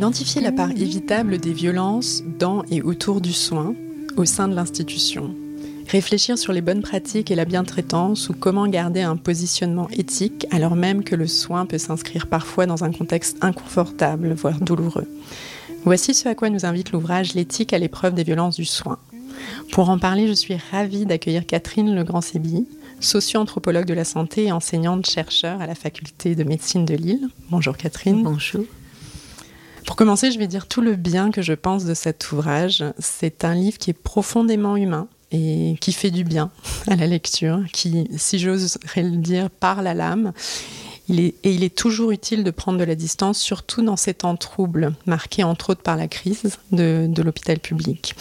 Identifier la part évitable des violences dans et autour du soin au sein de l'institution. Réfléchir sur les bonnes pratiques et la bientraitance ou comment garder un positionnement éthique alors même que le soin peut s'inscrire parfois dans un contexte inconfortable, voire douloureux. Voici ce à quoi nous invite l'ouvrage L'éthique à l'épreuve des violences du soin. Pour en parler, je suis ravie d'accueillir Catherine Legrand-Sébi, socio-anthropologue de la santé et enseignante-chercheur à la faculté de médecine de Lille. Bonjour Catherine. Bonjour. Pour commencer, je vais dire tout le bien que je pense de cet ouvrage. C'est un livre qui est profondément humain et qui fait du bien à la lecture, qui, si j'oserais le dire, parle à l'âme. et il est toujours utile de prendre de la distance, surtout dans ces temps troubles, marqués entre autres par la crise de, de l'hôpital public.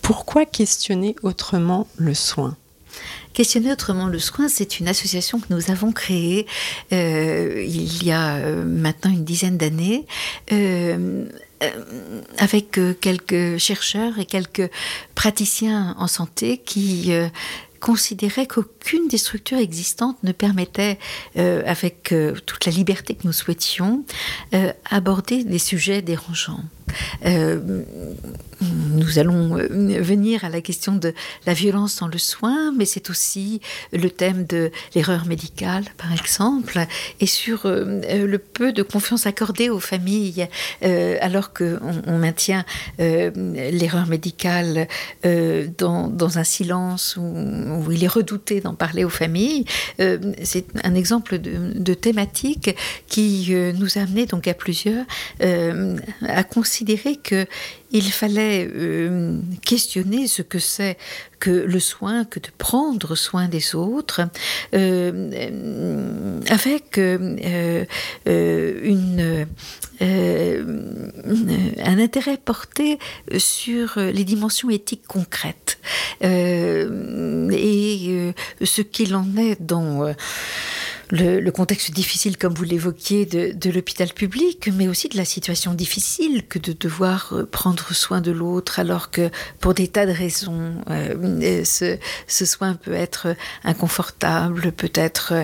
Pourquoi questionner autrement le soin? Questionner autrement le soin, c'est une association que nous avons créée euh, il y a euh, maintenant une dizaine d'années. Euh, avec quelques chercheurs et quelques praticiens en santé qui considéraient qu'aucune des structures existantes ne permettait, avec toute la liberté que nous souhaitions, aborder des sujets dérangeants. Euh, nous allons euh, venir à la question de la violence dans le soin, mais c'est aussi le thème de l'erreur médicale, par exemple, et sur euh, le peu de confiance accordée aux familles, alors qu'on on maintient l'erreur médicale dans, un silence où, il est redouté d'en parler aux familles. c'est un exemple de, thématique qui nous a amené donc à plusieurs à considérer considéré qu'il fallait euh, questionner ce que c'est que le soin, que de prendre soin des autres, euh, avec euh, un intérêt porté sur les dimensions éthiques concrètes. Et ce qu'il en est dans le, contexte difficile, comme vous l'évoquiez, de, l'hôpital public, mais aussi de la situation difficile que de devoir euh, prendre soin de l'autre, alors que pour des tas de raisons, euh, ce, soin peut être inconfortable, peut être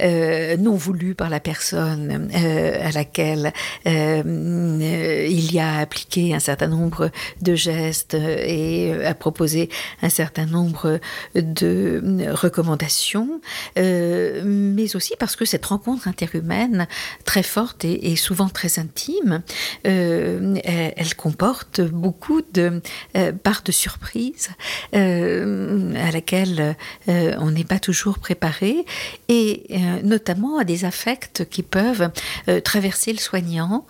euh, non voulu par la personne à laquelle il y a appliqué un certain nombre de gestes et a proposé un certain nombre de recommandations, mais aussi parce que cette rencontre interhumaine très forte et, souvent très intime, euh, elle, comporte beaucoup de euh, parts de surprise euh, à laquelle on n'est pas toujours préparé et notamment à des affects qui peuvent traverser le soignant,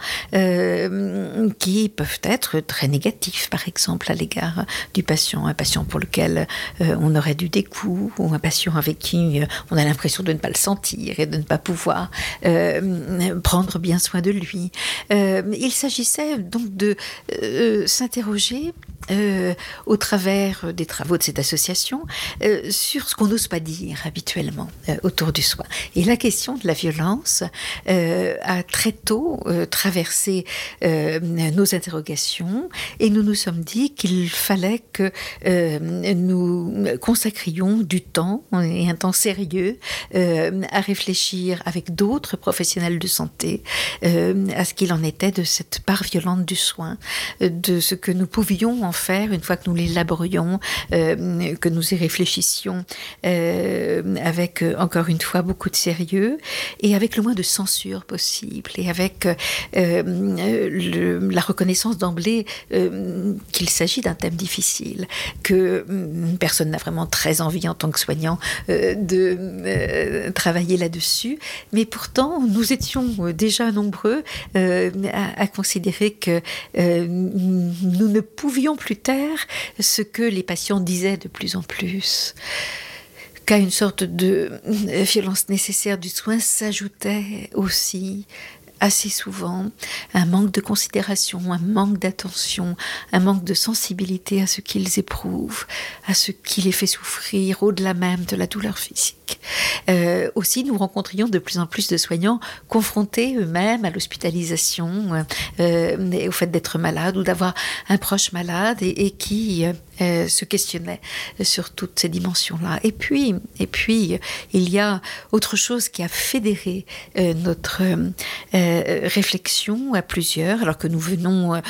qui peuvent être très négatifs, par exemple à l'égard du patient, un patient pour lequel on aurait dû des ou un patient avec qui on a l'impression de ne pas le sentir de ne pas pouvoir euh, prendre bien soin de lui. Euh, il s'agissait donc de euh, s'interroger au travers des travaux de cette association sur ce qu'on n'ose pas dire habituellement autour du soin. Et la question de la violence a très tôt traversé nos interrogations et nous nous sommes dit qu'il fallait que nous consacrions du temps et un temps sérieux à réfléchir réfléchir avec d'autres professionnels de santé euh, à ce qu'il en était de cette part violente du soin, euh, de ce que nous pouvions en faire une fois que nous l'élaborions, euh, que nous y réfléchissions avec encore une fois beaucoup de sérieux et avec le moins de censure possible et avec la reconnaissance d'emblée qu'il s'agit d'un thème difficile, que mm, personne n'a vraiment très envie en tant que soignant de travailler là-dessus, mais pourtant nous étions déjà nombreux euh, à, considérer que euh, nous ne pouvions plus taire ce que les patients disaient de plus en plus. Qu'à une sorte de violence nécessaire du soin s'ajoutait aussi assez souvent un manque de considération, un manque d'attention, un manque de sensibilité à ce qu'ils éprouvent, à ce qui les fait souffrir au-delà même de la douleur physique. Euh, aussi, nous rencontrions de plus en plus de soignants confrontés eux-mêmes à l'hospitalisation, euh, et au fait d'être malade ou d'avoir un proche malade et, qui euh, se questionnaient sur toutes ces dimensions-là. Et puis, et puis, il y a autre chose qui a fédéré notre réflexion à plusieurs, alors que nous venons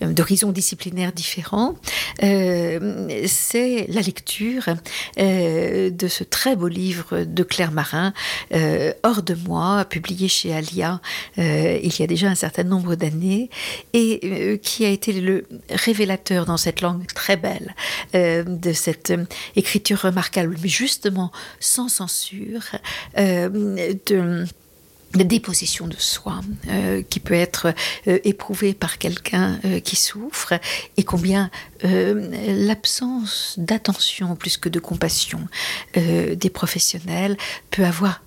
d'horizons disciplinaires différents. C'est la lecture de ce très beau livre de Claire Marin, euh, Hors de moi, publié chez Alia euh, il y a déjà un certain nombre d'années, et euh, qui a été le révélateur dans cette langue très belle de cette écriture remarquable, mais justement sans censure, de la déposition de soi euh, qui peut être euh, éprouvée par quelqu'un euh, qui souffre et combien l'absence d'attention plus que de compassion des professionnels peut avoir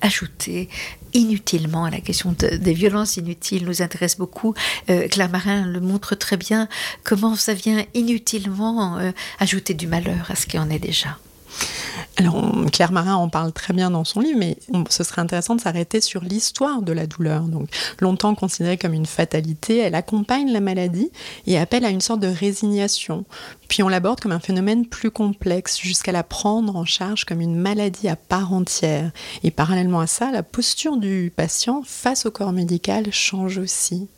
ajouté inutilement à la question des violences inutiles nous intéresse beaucoup. Claire Marin le montre très bien comment ça vient inutilement ajouter du malheur à ce qui en est déjà? Alors, Claire Marin en parle très bien dans son livre, mais ce serait intéressant de s'arrêter sur l'histoire de la douleur. Donc, longtemps considérée comme une fatalité, elle accompagne la maladie et appelle à une sorte de résignation. Puis on l'aborde comme un phénomène plus complexe, jusqu'à la prendre en charge comme une maladie à part entière. Et parallèlement à ça, la posture du patient face au corps médical change aussi.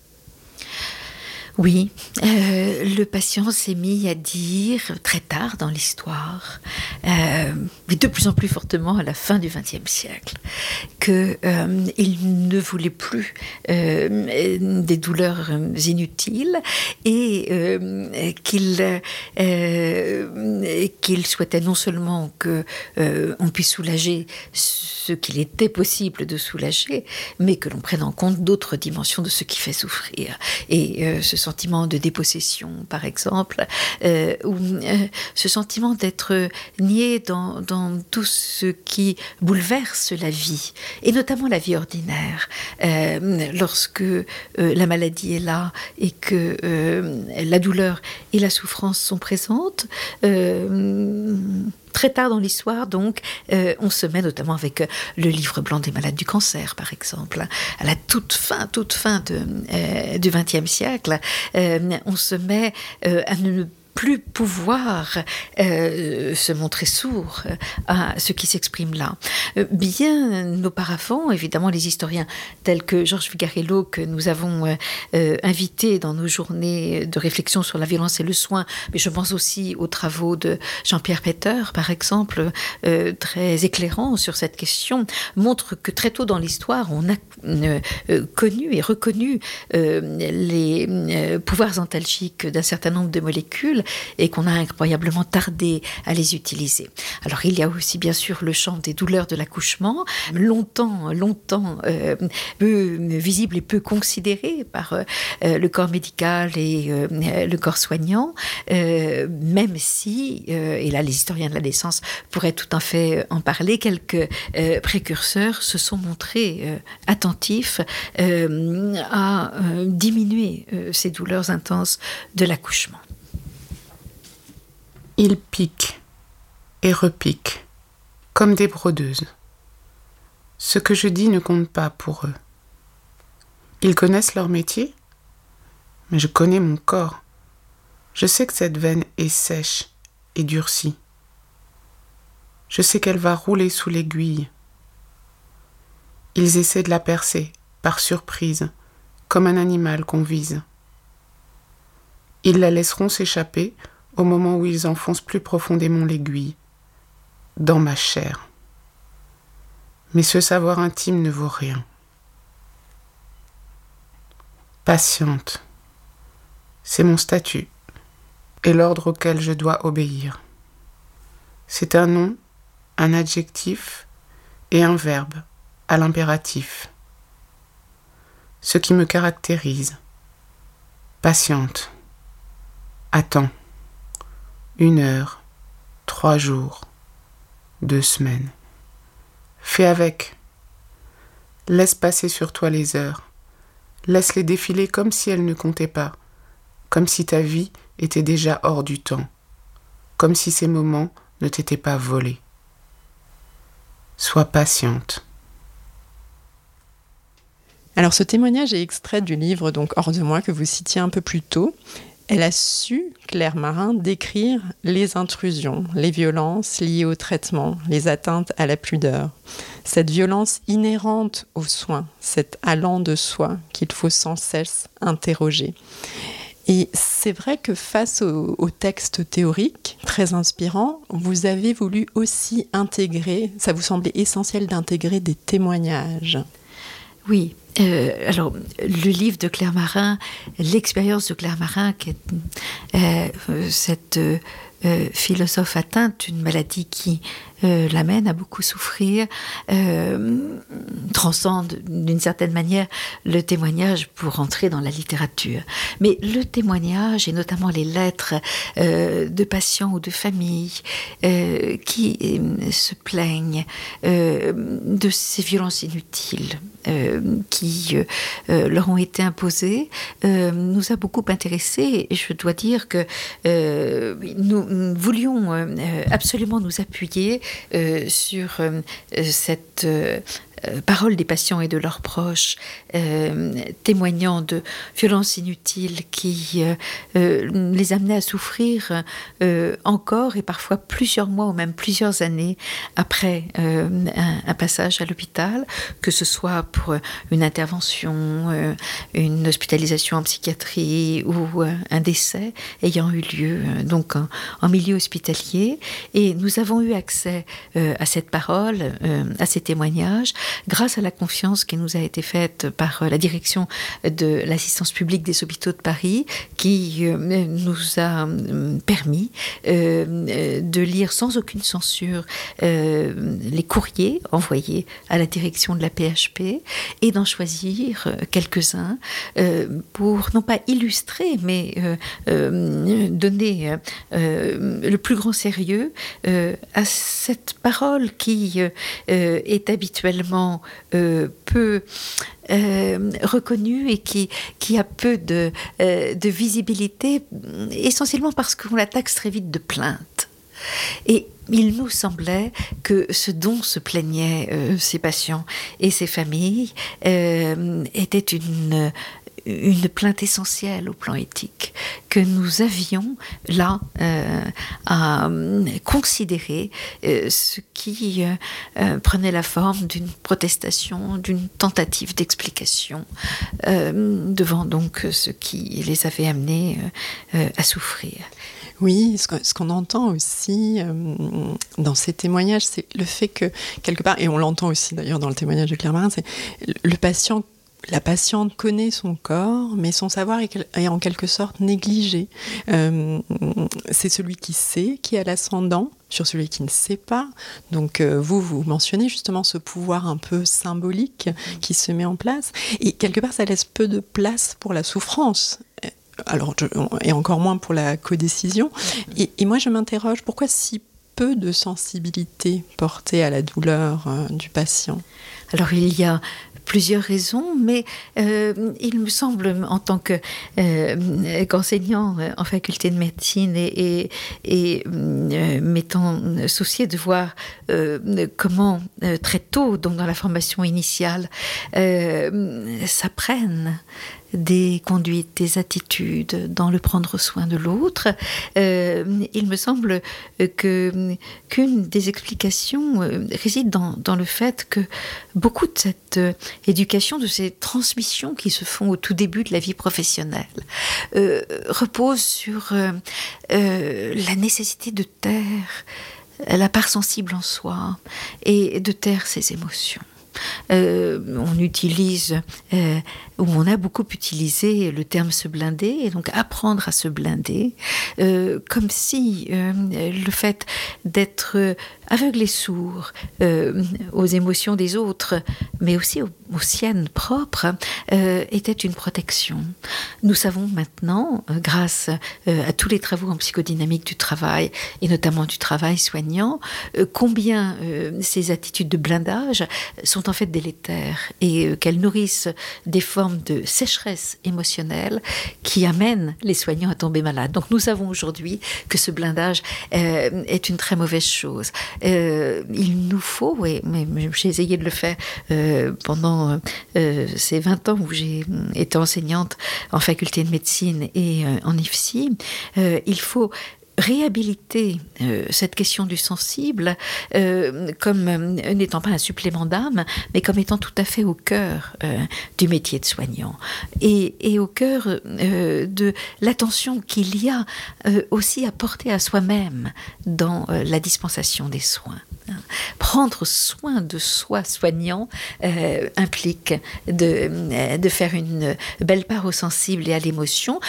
Oui, euh, le patient s'est mis à dire très tard dans l'histoire, euh, mais de plus en plus fortement à la fin du XXe siècle, qu'il euh, ne voulait plus des douleurs inutiles et qu'il souhaitait non seulement que on puisse soulager ce qu'il était possible de soulager, mais que l'on prenne en compte d'autres dimensions de ce qui fait souffrir. Et ce sentiment de dépossession, par exemple, euh, ou euh, ce sentiment d'être nié dans, tout ce qui bouleverse la vie, et notamment la vie ordinaire. Euh, lorsque la maladie est là et que la douleur et la souffrance sont présentes, très tard dans l'histoire, donc, euh, on se met notamment avec euh, le livre blanc des malades du cancer, par exemple, à la toute fin, toute fin euh, du XXe siècle, on se met à ne plus pouvoir euh, se montrer sourd à ce qui s'exprime là. Euh, bien auparavant, évidemment, les historiens tels que Georges Vigarello, que nous avons euh, invité dans nos journées de réflexion sur la violence et le soin, mais je pense aussi aux travaux de Jean-Pierre Peter, par exemple, très éclairants sur cette question, montrent que très tôt dans l'histoire, on a connu et reconnu les pouvoirs antalgiques d'un certain nombre de molécules et qu'on a incroyablement tardé à les utiliser. Alors il y a aussi bien sûr le champ des douleurs de l'accouchement, longtemps, longtemps euh, peu visible et peu considéré par euh, le corps médical et euh, le corps soignant, même si, et là les historiens de la naissance pourraient tout à fait en parler, quelques précurseurs se sont montrés attentifs à diminuer ces douleurs intenses de l'accouchement. Ils piquent et repiquent, comme des brodeuses. Ce que je dis ne compte pas pour eux. Ils connaissent leur métier, mais je connais mon corps. Je sais que cette veine est sèche et durcie. Je sais qu'elle va rouler sous l'aiguille. Ils essaient de la percer, par surprise, comme un animal qu'on vise. Ils la laisseront s'échapper au moment où ils enfoncent plus profondément l'aiguille, dans ma chair. Mais ce savoir intime ne vaut rien. Patiente, c'est mon statut et l'ordre auquel je dois obéir. C'est un nom, un adjectif et un verbe à l'impératif. Ce qui me caractérise. Patiente. Attends. Une heure, trois jours, deux semaines. Fais avec. Laisse passer sur toi les heures. Laisse-les défiler comme si elles ne comptaient pas, comme si ta vie était déjà hors du temps, comme si ces moments ne t'étaient pas volés. Sois patiente. Alors ce témoignage est extrait du livre donc Hors de moi que vous citiez un peu plus tôt. Elle a su, Claire Marin, décrire les intrusions, les violences liées au traitement, les atteintes à la pudeur. Cette violence inhérente aux soins, cet allant de soi qu'il faut sans cesse interroger. Et c'est vrai que face au, au, texte théorique, très inspirant, vous avez voulu aussi intégrer, ça vous semblait essentiel d'intégrer des témoignages. Oui, euh, alors, le livre de Claire Marin, l'expérience de Claire Marin, qui est euh, cette euh, philosophe atteinte d'une maladie qui l'amène à beaucoup souffrir, transcende d'une certaine manière le témoignage pour entrer dans la littérature. Mais le témoignage, et notamment les lettres de patients ou de familles qui se plaignent de ces violences inutiles qui leur ont été imposées, nous a beaucoup intéressés. Et je dois dire que nous voulions absolument nous appuyer euh, sur euh, cette euh, paroles des patients et de leurs proches, euh, témoignant de violences inutiles qui euh, les amenaient à souffrir encore et parfois plusieurs mois ou même plusieurs années après un, passage à l'hôpital, que ce soit pour une intervention, une hospitalisation en psychiatrie ou un décès ayant eu lieu donc en, milieu hospitalier. Et nous avons eu accès à cette parole, à ces témoignages, grâce à la confiance qui nous a été faite par euh, la direction de l'assistance publique des hôpitaux de Paris, qui euh, nous a euh, permis de lire sans aucune censure les courriers envoyés à la direction de la PHP et d'en choisir quelques-uns pour non pas illustrer, mais donner le plus grand sérieux à cette parole qui est habituellement euh, peu euh, reconnue et qui, qui a peu de, euh, de visibilité, essentiellement parce qu'on la taxe très vite de plainte. Et il nous semblait que ce dont se plaignaient ces patients et ces familles était une, une plainte essentielle au plan éthique que nous avions là euh, à euh, considérer euh, ce qui prenait la forme d'une protestation, d'une tentative d'explication devant donc ce qui les avait amenés à souffrir. Oui, ce qu'on qu entend aussi dans ces témoignages, c'est le fait que, quelque part, et on l'entend aussi d'ailleurs dans le témoignage de Claire Marin, c'est le patient la patiente connaît son corps, mais son savoir est, en quelque sorte négligé. Euh, c'est celui qui sait qui a l'ascendant sur celui qui ne sait pas. Donc euh, vous, vous mentionnez justement ce pouvoir un peu symbolique qui se met en place. Et quelque part, ça laisse peu de place pour la souffrance. Alors, je, et encore moins pour la codécision. Et, et moi, je m'interroge, pourquoi si peu de sensibilité portée à la douleur euh, du patient? Alors il y a plusieurs raisons, mais euh, il me semble, en tant qu'enseignant en faculté de médecine et, et, m'étant soucié de voir comment très tôt, donc dans la formation initiale, s'apprennent des conduites, des attitudes, dans le prendre soin de l'autre. Euh, il me semble que qu'une des explications euh, réside dans, dans, le fait que beaucoup de cette euh, éducation, de ces transmissions qui se font au tout début de la vie professionnelle, euh, repose sur la nécessité de taire la part sensible en soi et de taire ses émotions. Euh, on utilise, euh, ou on a beaucoup utilisé le terme se blinder, et donc apprendre à se blinder, euh, comme si le fait d'être aveugle et sourd aux émotions des autres, mais aussi aux, siennes propres, était une protection. Nous savons maintenant, grâce à tous les travaux en psychodynamique du travail, et notamment du travail soignant, combien ces attitudes de blindage sont en fait délétères et euh, qu'elles nourrissent des formes de sécheresse émotionnelle qui amènent les soignants à tomber malades. Donc nous savons aujourd'hui que ce blindage euh, est une très mauvaise chose. Euh, il nous faut, et j'ai essayé de le faire pendant ces 20 ans où j'ai été enseignante en faculté de médecine et en IFSI, il faut réhabiliter euh, cette question du sensible euh, comme euh, n'étant pas un supplément d'âme, mais comme étant tout à fait au cœur du métier de soignant et, au cœur de l'attention qu'il y a aussi à porter à soi-même dans la dispensation des soins. Prendre soin de soi soignant implique de faire une belle part au sensible et à l'émotion,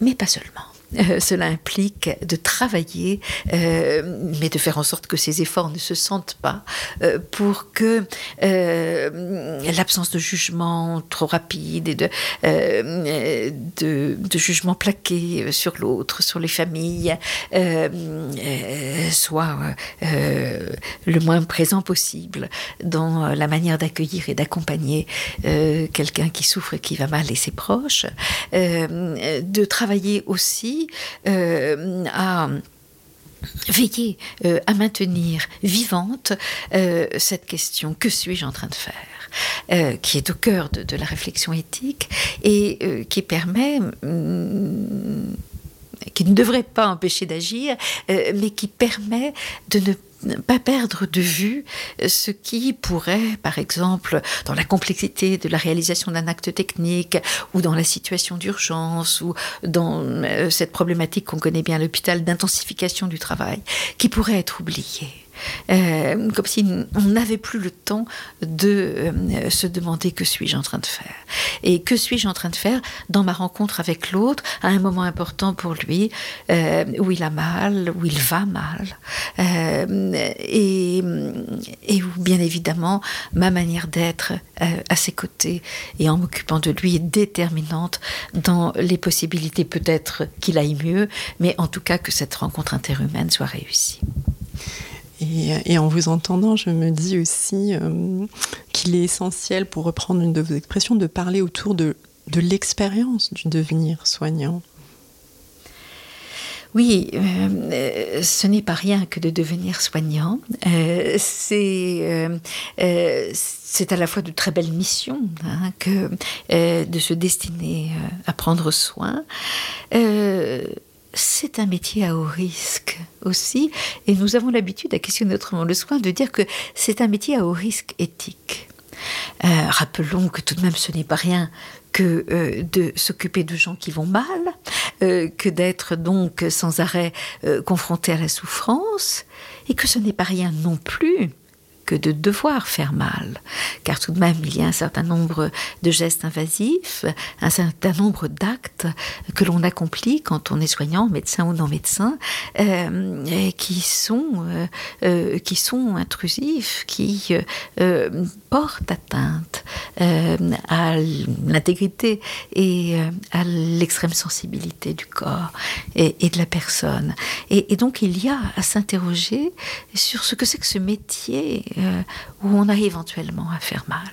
mais pas seulement. Euh, cela implique de travailler, euh, mais de faire en sorte que ces efforts ne se sentent pas, euh, pour que l'absence de jugement trop rapide et de, de, jugement plaqué sur l'autre, sur les familles, soit le moins présent possible dans la manière d'accueillir et d'accompagner quelqu'un qui souffre et qui va mal et ses proches, de travailler aussi euh, à veiller euh, à maintenir vivante euh, cette question. Que suis-je en train de faire? Qui est au cœur de, la réflexion éthique et qui permet mm, qui ne devrait pas empêcher d'agir, mais qui permet de ne pas perdre de vue ce qui pourrait, par exemple, dans la complexité de la réalisation d'un acte technique ou dans la situation d'urgence ou dans euh, cette problématique qu'on connaît bien à l'hôpital d'intensification du travail, qui pourrait être oublié. Euh, comme si on n'avait plus le temps de euh, se demander que suis-je en train de faire. Et que suis-je en train de faire dans ma rencontre avec l'autre à un moment important pour lui, euh, où il a mal, où il va mal, et, et, où bien évidemment ma manière d'être à ses côtés et en m'occupant de lui est déterminante dans les possibilités peut-être qu'il aille mieux, mais en tout cas que cette rencontre interhumaine soit réussie. Et, en vous entendant, je me dis aussi euh, qu'il est essentiel, pour reprendre une de vos expressions, de parler autour de, l'expérience du devenir soignant. Oui, euh, ce n'est pas rien que de devenir soignant. Euh, c'est c'est à la fois de très belles missions hein, que de se destiner à prendre soin c'est un métier à haut risque aussi, et nous avons l'habitude à questionner autrement le soin de dire que c'est un métier à haut risque éthique. Euh, rappelons que tout de même ce n'est pas rien que euh, de s'occuper de gens qui vont mal, euh, que d'être donc sans arrêt confronté à la souffrance, et que ce n'est pas rien non plus que de devoir faire mal, car tout de même il y a un certain nombre de gestes invasifs, un certain nombre d'actes que l'on accomplit quand on est soignant, médecin ou non médecin, euh, qui sont euh, euh, qui sont intrusifs, qui portent atteinte à l'intégrité et à l'extrême sensibilité du corps et, de la personne. Et, et, donc il y a à s'interroger sur ce que c'est que ce métier où on a éventuellement à faire mal.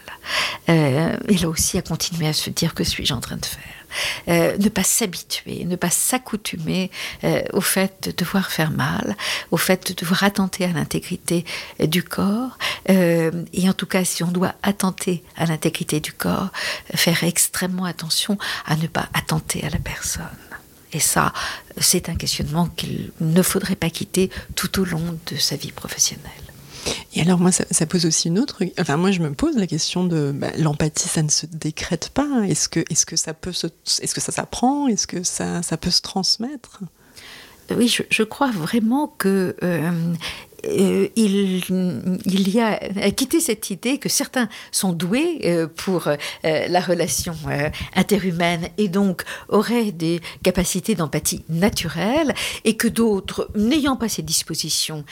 Et là aussi à continuer à se dire que suis-je en train de faire? Euh, ne pas s'habituer, ne pas s'accoutumer euh, au fait de devoir faire mal, au fait de devoir attenter à l'intégrité du corps. Euh, et en tout cas, si on doit attenter à l'intégrité du corps, faire extrêmement attention à ne pas attenter à la personne. Et ça, c'est un questionnement qu'il ne faudrait pas quitter tout au long de sa vie professionnelle. Et alors moi, ça, pose aussi une autre. Enfin, moi, je me pose la question de bah, l'empathie, ça ne se décrète pas. Est-ce que, ça peut se, s'apprend? Est-ce que ça, peut se transmettre? Oui, je, je, crois vraiment que euh, euh, il, y a quitté cette idée que certains sont doués euh, pour euh, la relation interhumaine et donc auraient des capacités d'empathie naturelles et que d'autres, n'ayant pas ces dispositions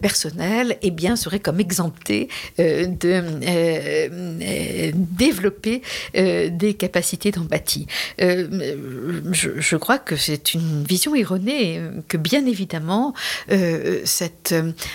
personnelles, eh bien, seraient comme exemptés de développer des capacités d'empathie. Je, je, crois que c'est une vision erronée, que bien évidemment, cette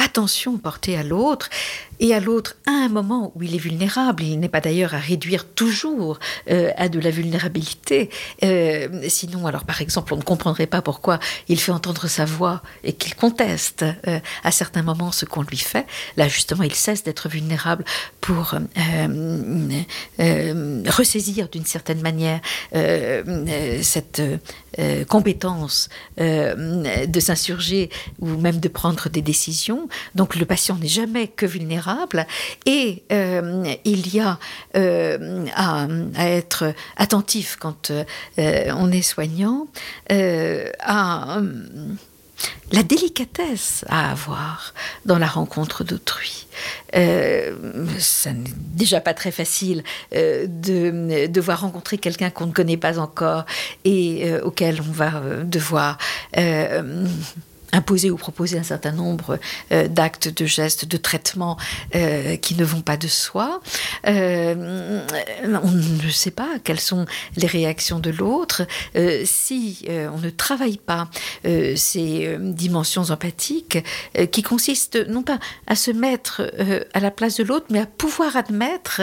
attention portée à l'autre et à l'autre à un moment où il est vulnérable. Il n'est pas d'ailleurs à réduire toujours euh, à de la vulnérabilité. Euh, sinon, alors par exemple, on ne comprendrait pas pourquoi il fait entendre sa voix et qu'il conteste euh, à certains moments ce qu'on lui fait. Là, justement, il cesse d'être vulnérable pour ressaisir d'une certaine manière cette compétence de s'insurger ou même de prendre des décisions. Donc le patient n'est jamais que vulnérable et euh, il y a euh, à, être attentif quand euh, on est soignant à la délicatesse à avoir dans la rencontre d'autrui. Euh, ça n'est déjà pas très facile de devoir rencontrer quelqu'un qu'on ne connaît pas encore et auquel on va devoir imposer ou proposer un certain nombre euh, d'actes, de gestes, de traitements euh, qui ne vont pas de soi. Euh, on ne sait pas quelles sont les réactions de l'autre. si on ne travaille pas ces dimensions empathiques, qui consistent non pas à se mettre à la place de l'autre, mais à pouvoir admettre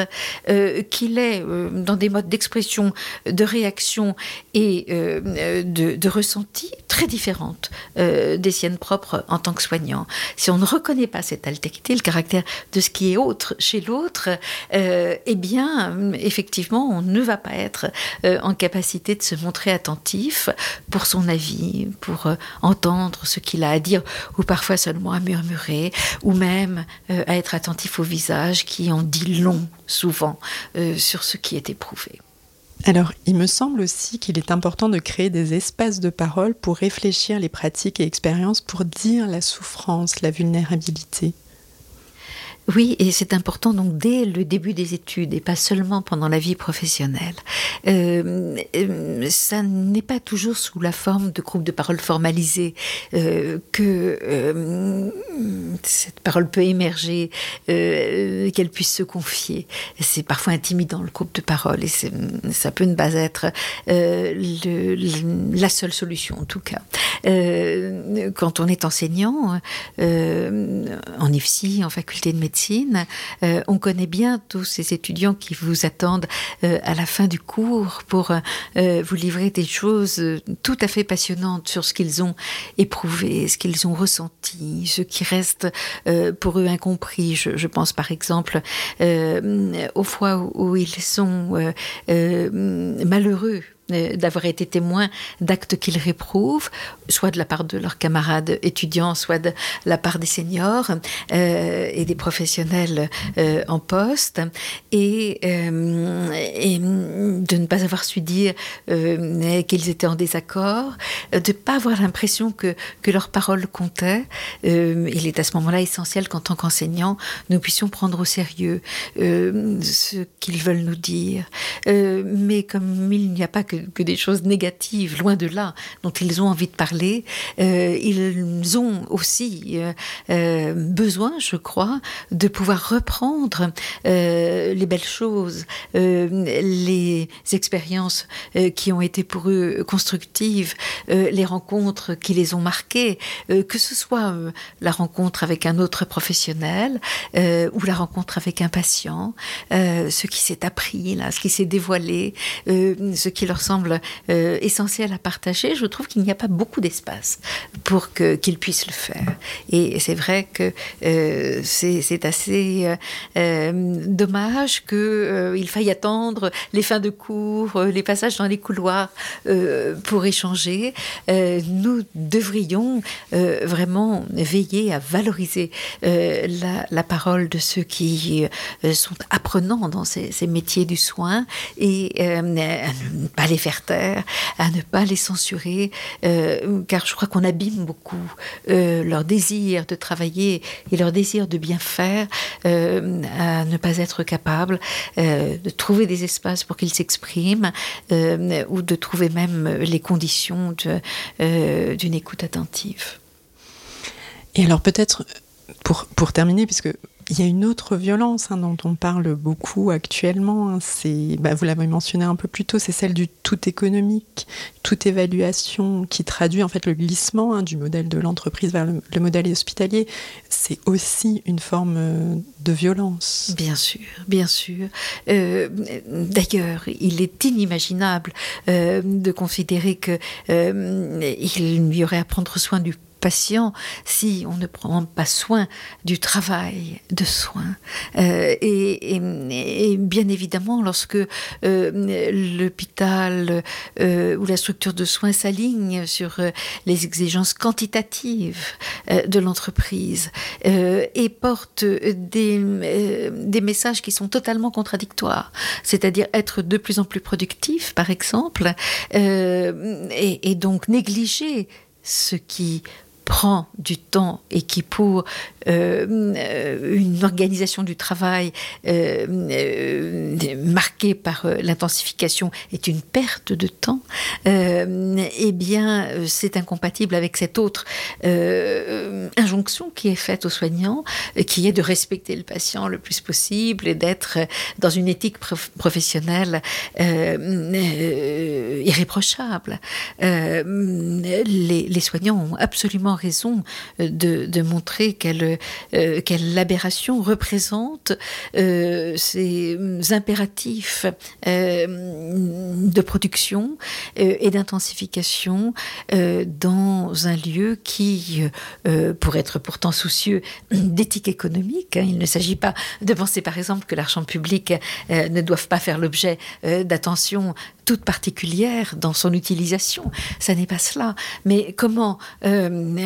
qu'il est dans des modes d'expression, de réaction et de, de ressenti très différentes des siennes propres en tant que soignant. Si on ne reconnaît pas cette altérité, le caractère de ce qui est autre chez l'autre, euh, eh bien, effectivement, on ne va pas être euh, en capacité de se montrer attentif pour son avis, pour euh, entendre ce qu'il a à dire, ou parfois seulement à murmurer, ou même à être attentif au visage qui en dit long souvent sur ce qui est éprouvé. Alors, il me semble aussi qu'il est important de créer des espaces de parole pour réfléchir les pratiques et expériences, pour dire la souffrance, la vulnérabilité. Oui, et c'est important donc dès le début des études et pas seulement pendant la vie professionnelle. Euh, euh, ça n'est pas toujours sous la forme de groupes de parole formalisés euh, que cette parole peut émerger, qu'elle puisse se confier. C'est parfois intimidant le groupe de parole et ça peut ne pas être la seule solution en tout cas. quand on est enseignant en IFSI, en faculté de médecine, euh, on connaît bien tous ces étudiants qui vous attendent euh, à la fin du cours pour euh, vous livrer des choses tout à fait passionnantes sur ce qu'ils ont éprouvé, ce qu'ils ont ressenti, ce qui reste pour eux incompris. Je, pense par exemple aux fois où ils sont malheureux d'avoir été témoins d'actes qu'ils réprouvent, soit de la part de leurs camarades étudiants, soit de la part des seniors euh, et des professionnels euh, en poste, et, et, de ne pas avoir su dire qu'ils étaient en désaccord, de ne pas avoir l'impression que, que leurs paroles comptaient. il est à ce moment-là essentiel qu'en tant qu'enseignants, nous puissions prendre au sérieux ce qu'ils veulent nous dire. mais comme il n'y a pas que que, des choses négatives, loin de là, dont ils ont envie de parler. Euh, ils ont aussi euh, besoin, je crois, de pouvoir reprendre les belles choses, les expériences qui ont été pour eux constructives, les rencontres qui les ont marquées, que ce soit la rencontre avec un autre professionnel ou la rencontre avec un patient, ce qui s'est appris, là, ce qui s'est dévoilé, euh, ce qui leur euh, essentiel à partager, je trouve qu'il n'y a pas beaucoup d'espace pour qu'ils puissent le faire. Et c'est vrai que euh, c'est assez dommage qu'il faille attendre les fins de cours, les passages dans les couloirs pour échanger. nous devrions vraiment veiller à valoriser la, parole de ceux qui sont apprenants dans ces, métiers du soin et ne pas les faire taire, à ne pas les censurer, euh, car je crois qu'on abîme beaucoup euh, leur désir de travailler et leur désir de bien faire, euh, à ne pas être capable de trouver des espaces pour qu'ils s'expriment ou de trouver même les conditions d'une écoute attentive. Et alors peut-être pour, pour terminer, puisque il y a une autre violence hein, dont on parle beaucoup actuellement. Hein, c'est, bah, vous l'avez mentionné un peu plus tôt, c'est celle du tout économique, toute évaluation qui traduit en fait le glissement hein, du modèle de l'entreprise vers le, modèle hospitalier. C'est aussi une forme euh, de violence. Bien sûr, bien sûr. Euh, d'ailleurs, il est inimaginable euh, de considérer que il y aurait à prendre soin du patient si on ne prend pas soin du travail de soins. Euh, et, bien évidemment, lorsque euh, l'hôpital euh, ou la structure de soins s'aligne sur les exigences quantitatives de l'entreprise et porte des, messages qui sont totalement contradictoires, c'est-à-dire être de plus en plus productif, par exemple, et donc négliger ce qui prend du temps et qui pour euh, une organisation du travail euh, euh, marquée par l'intensification est une perte de temps, eh bien c'est incompatible avec cette autre injonction qui est faite aux soignants, qui est de respecter le patient le plus possible et d'être dans une éthique professionnelle irréprochable. Les, soignants ont absolument raison de, de montrer qu'elle euh, quelle aberration représente euh, ces impératifs euh, de production et d'intensification dans un lieu qui, pour être pourtant soucieux d'éthique économique, hein, il ne s'agit pas de penser par exemple que l'argent public ne doit pas faire l'objet d'attention toute particulière dans son utilisation. Ça n'est pas cela. Mais comment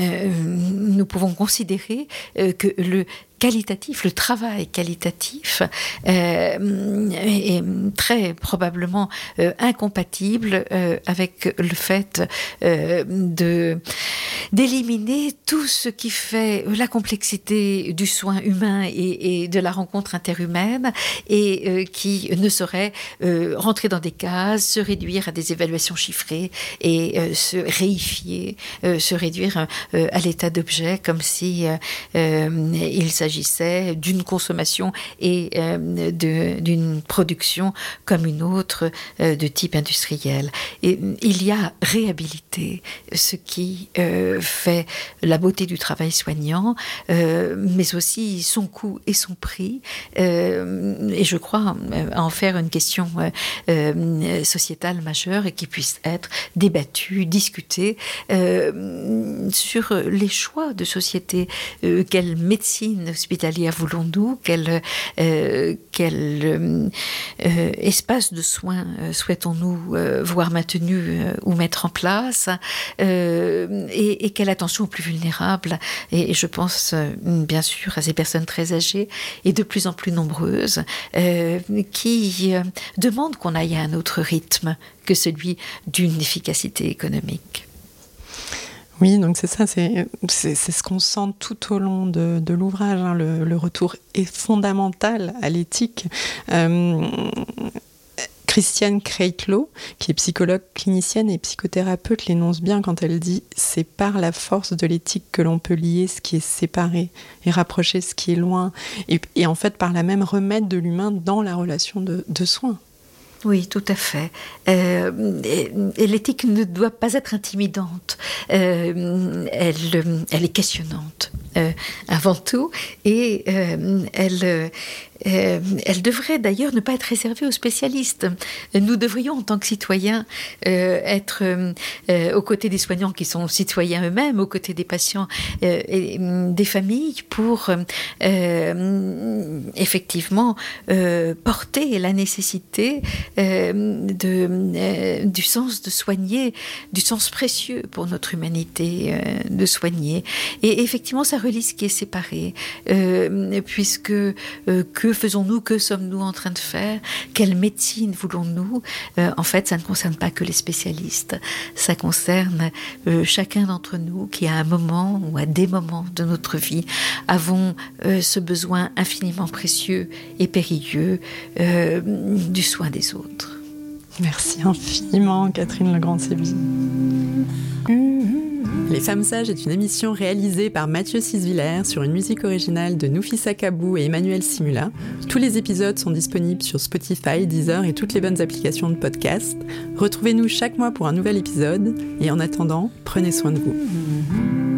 nous pouvons considérer que le qualitatif, le travail qualitatif euh, est très probablement euh, incompatible euh, avec le fait d'éliminer tout ce qui fait la complexité du soin humain et, de la rencontre interhumaine et qui ne saurait rentrer dans des cases, se réduire à des évaluations chiffrées et se réifier, se réduire à l'état d'objet comme si il s'agissait s'agissait d'une consommation et euh, d'une production comme une autre euh, de type industriel. Et il y a réhabilité, ce qui euh, fait la beauté du travail soignant, mais aussi son coût et son prix. et je crois en faire une question sociétale majeure et qui puisse être débattue, discutée sur les choix de société. quelle médecine hospitalière voulons-nous? Quel, euh, euh, euh, espace de soins souhaitons-nous voir maintenu ou mettre en place? Et, quelle attention aux plus vulnérables? Et, je pense bien sûr à ces personnes très âgées et de plus en plus nombreuses qui demandent qu'on aille à un autre rythme que celui d'une efficacité économique. Oui, donc c'est ça, c'est ce qu'on sent tout au long de, l'ouvrage. Hein. le, retour est fondamental à l'éthique. Euh, Christiane Kreitlow, qui est psychologue clinicienne et psychothérapeute, l'énonce bien quand elle dit c'est par la force de l'éthique que l'on peut lier ce qui est séparé et rapprocher ce qui est loin, et, en fait par la même remettre de l'humain dans la relation de, soins. Oui, tout à fait. Euh, l'éthique ne doit pas être intimidante. Euh, elle est questionnante. Euh, avant tout, et elle, euh, elle devrait d'ailleurs ne pas être réservée aux spécialistes. Nous devrions, en tant que citoyens, euh, être euh, aux côtés des soignants qui sont citoyens eux-mêmes, aux côtés des patients et mm, des familles pour effectivement porter la nécessité de, du sens de soigner, du sens précieux pour notre humanité de soigner. Et effectivement, ça relie ce qui est séparé, puisque que faisons-nous Que sommes-nous en train de faire Quelle médecine voulons-nous euh, En fait, ça ne concerne pas que les spécialistes. Ça concerne euh, chacun d'entre nous qui, à un moment ou à des moments de notre vie, avons euh, ce besoin infiniment précieux et périlleux du soin des autres. Merci infiniment, Catherine Legrand-Séville. Les Femmes Sages est une émission réalisée par Mathieu Sisviller sur une musique originale de Noufissa Kabou et Emmanuel Simula. Tous les épisodes sont disponibles sur Spotify, Deezer et toutes les bonnes applications de podcast. Retrouvez-nous chaque mois pour un nouvel épisode et en attendant, prenez soin de vous.